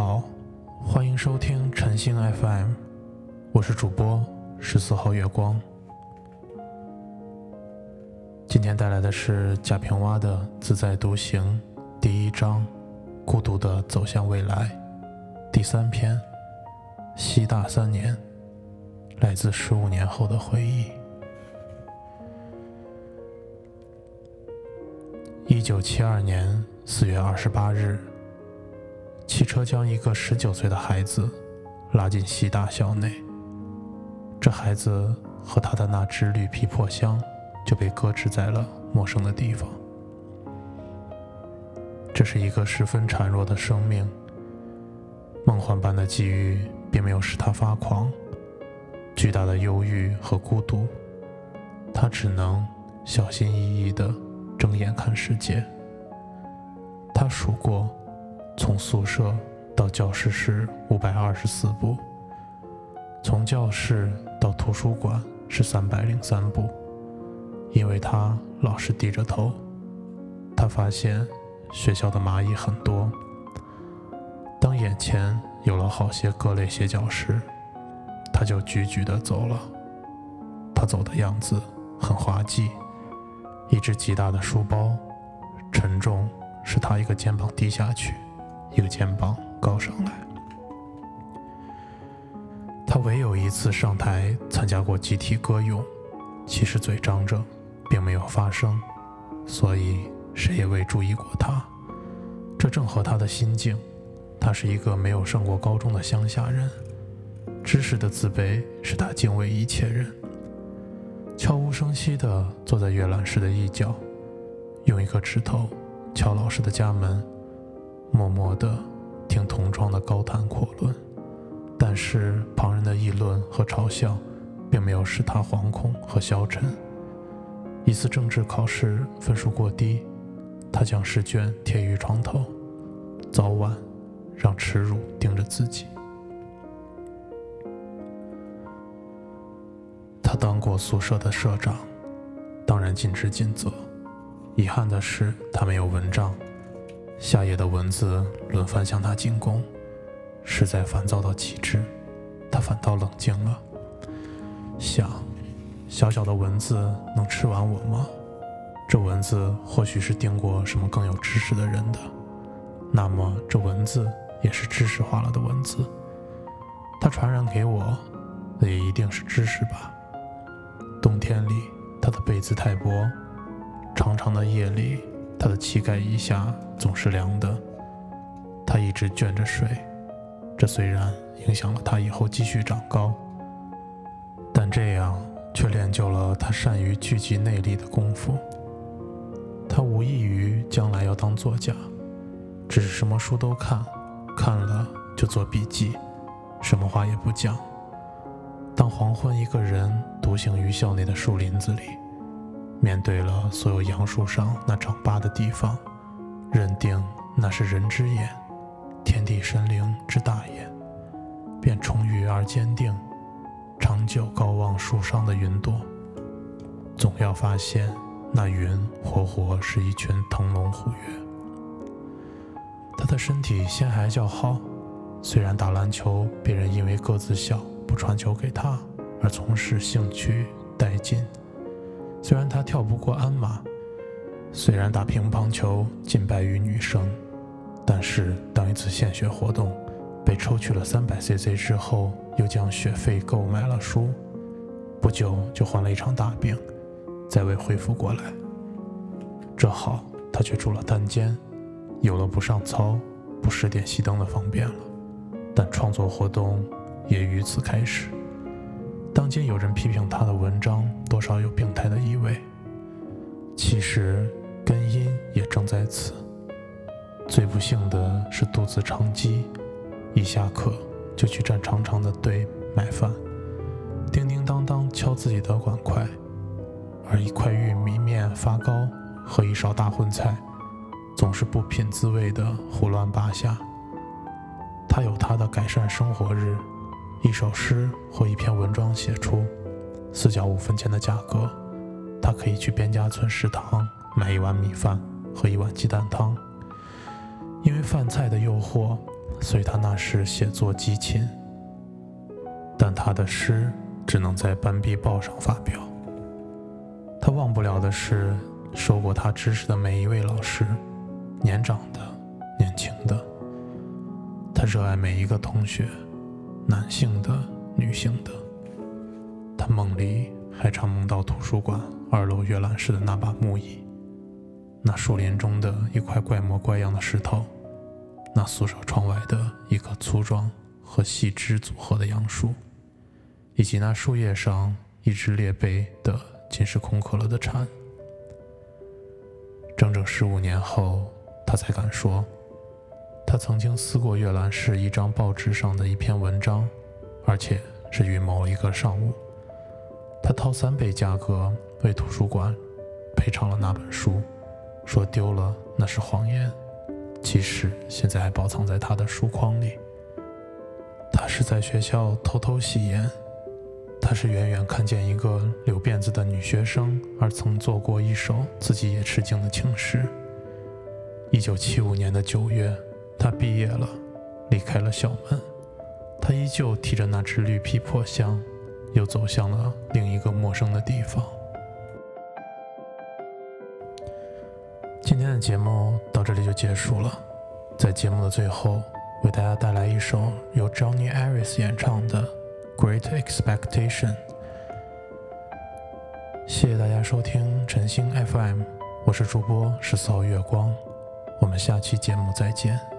好，欢迎收听晨星 FM，我是主播十四号月光。今天带来的是贾平凹的《自在独行》第一章《孤独的走向未来》第三篇《西大三年》，来自十五年后的回忆。一九七二年四月二十八日。汽车将一个十九岁的孩子拉进西大校内，这孩子和他的那只绿皮破箱就被搁置在了陌生的地方。这是一个十分孱弱的生命，梦幻般的际遇并没有使他发狂，巨大的忧郁和孤独，他只能小心翼翼地睁眼看世界。他数过。从宿舍到教室是五百二十四步，从教室到图书馆是三百零三步。因为他老是低着头，他发现学校的蚂蚁很多。当眼前有了好些各类斜角时，他就踽踽地走了。他走的样子很滑稽，一只极大的书包，沉重使他一个肩膀低下去。一个肩膀高上来。他唯有一次上台参加过集体歌咏，其实嘴张着，并没有发声，所以谁也未注意过他。这正合他的心境。他是一个没有上过高中的乡下人，知识的自卑使他敬畏一切人。悄无声息地坐在阅览室的一角，用一个指头敲老师的家门。默默地听同窗的高谈阔论，但是旁人的议论和嘲笑，并没有使他惶恐和消沉。一次政治考试分数过低，他将试卷贴于床头，早晚让耻辱盯着自己。他当过宿舍的社长，当然尽职尽责。遗憾的是，他没有文章。夏夜的蚊子轮番向他进攻，实在烦躁到极致，他反倒冷静了，想：小小的蚊子能吃完我吗？这蚊子或许是叮过什么更有知识的人的，那么这蚊子也是知识化了的蚊子，它传染给我，也一定是知识吧。冬天里，它的被子太薄，长长的夜里。他的膝盖以下总是凉的，他一直卷着睡，这虽然影响了他以后继续长高，但这样却练就了他善于聚集内力的功夫。他无异于将来要当作家，只是什么书都看，看了就做笔记，什么话也不讲。当黄昏一个人独行于校内的树林子里。面对了所有杨树上那长疤的地方，认定那是人之眼，天地神灵之大眼，便充裕而坚定，长久高望树上的云朵。总要发现那云活活是一群腾龙虎跃。他的身体先还较好，虽然打篮球，别人因为个子小不传球给他，而从事兴趣殆尽。虽然他跳不过鞍马，虽然打乒乓球仅败于女生，但是当一次献血活动被抽取了三百 cc 之后，又将学费购买了书，不久就患了一场大病，再未恢复过来。这好，他却住了单间，有了不上操、不十点熄灯的方便了，但创作活动也于此开始。当今有人批评他的文章，多少有病态的意味。其实根因也正在此。最不幸的是肚子长饥，一下课就去站长长的队买饭，叮叮当当敲自己的碗筷，而一块玉米面发糕和一勺大荤菜，总是不品滋味的胡乱扒下。他有他的改善生活日。一首诗或一篇文章写出，四角五分钱的价格，他可以去边家村食堂买一碗米饭和一碗鸡蛋汤。因为饭菜的诱惑，所以他那时写作极勤。但他的诗只能在班壁报上发表。他忘不了的是，受过他知识的每一位老师，年长的、年轻的。他热爱每一个同学，男性的、女性的。他梦里还常梦到图书馆二楼阅览室的那把木椅，那树林中的一块怪模怪样的石头，那宿舍窗外的一棵粗壮和细枝组合的杨树。以及那树叶上一只裂背的、尽是空壳了的蝉。整整十五年后，他才敢说，他曾经撕过阅览室一张报纸上的一篇文章，而且是于某一个上午。他掏三倍价格为图书馆赔偿了那本书，说丢了那是谎言，其实现在还包藏在他的书筐里。他是在学校偷偷吸烟。他是远远看见一个留辫子的女学生，而曾做过一首自己也吃惊的情诗。一九七五年的九月，他毕业了，离开了校门。他依旧提着那只绿皮破箱，又走向了另一个陌生的地方。今天的节目到这里就结束了，在节目的最后，为大家带来一首由 Johnny Aris 演唱的。Great expectation。谢谢大家收听晨星 FM，我是主播十四号月光，我们下期节目再见。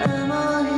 Am I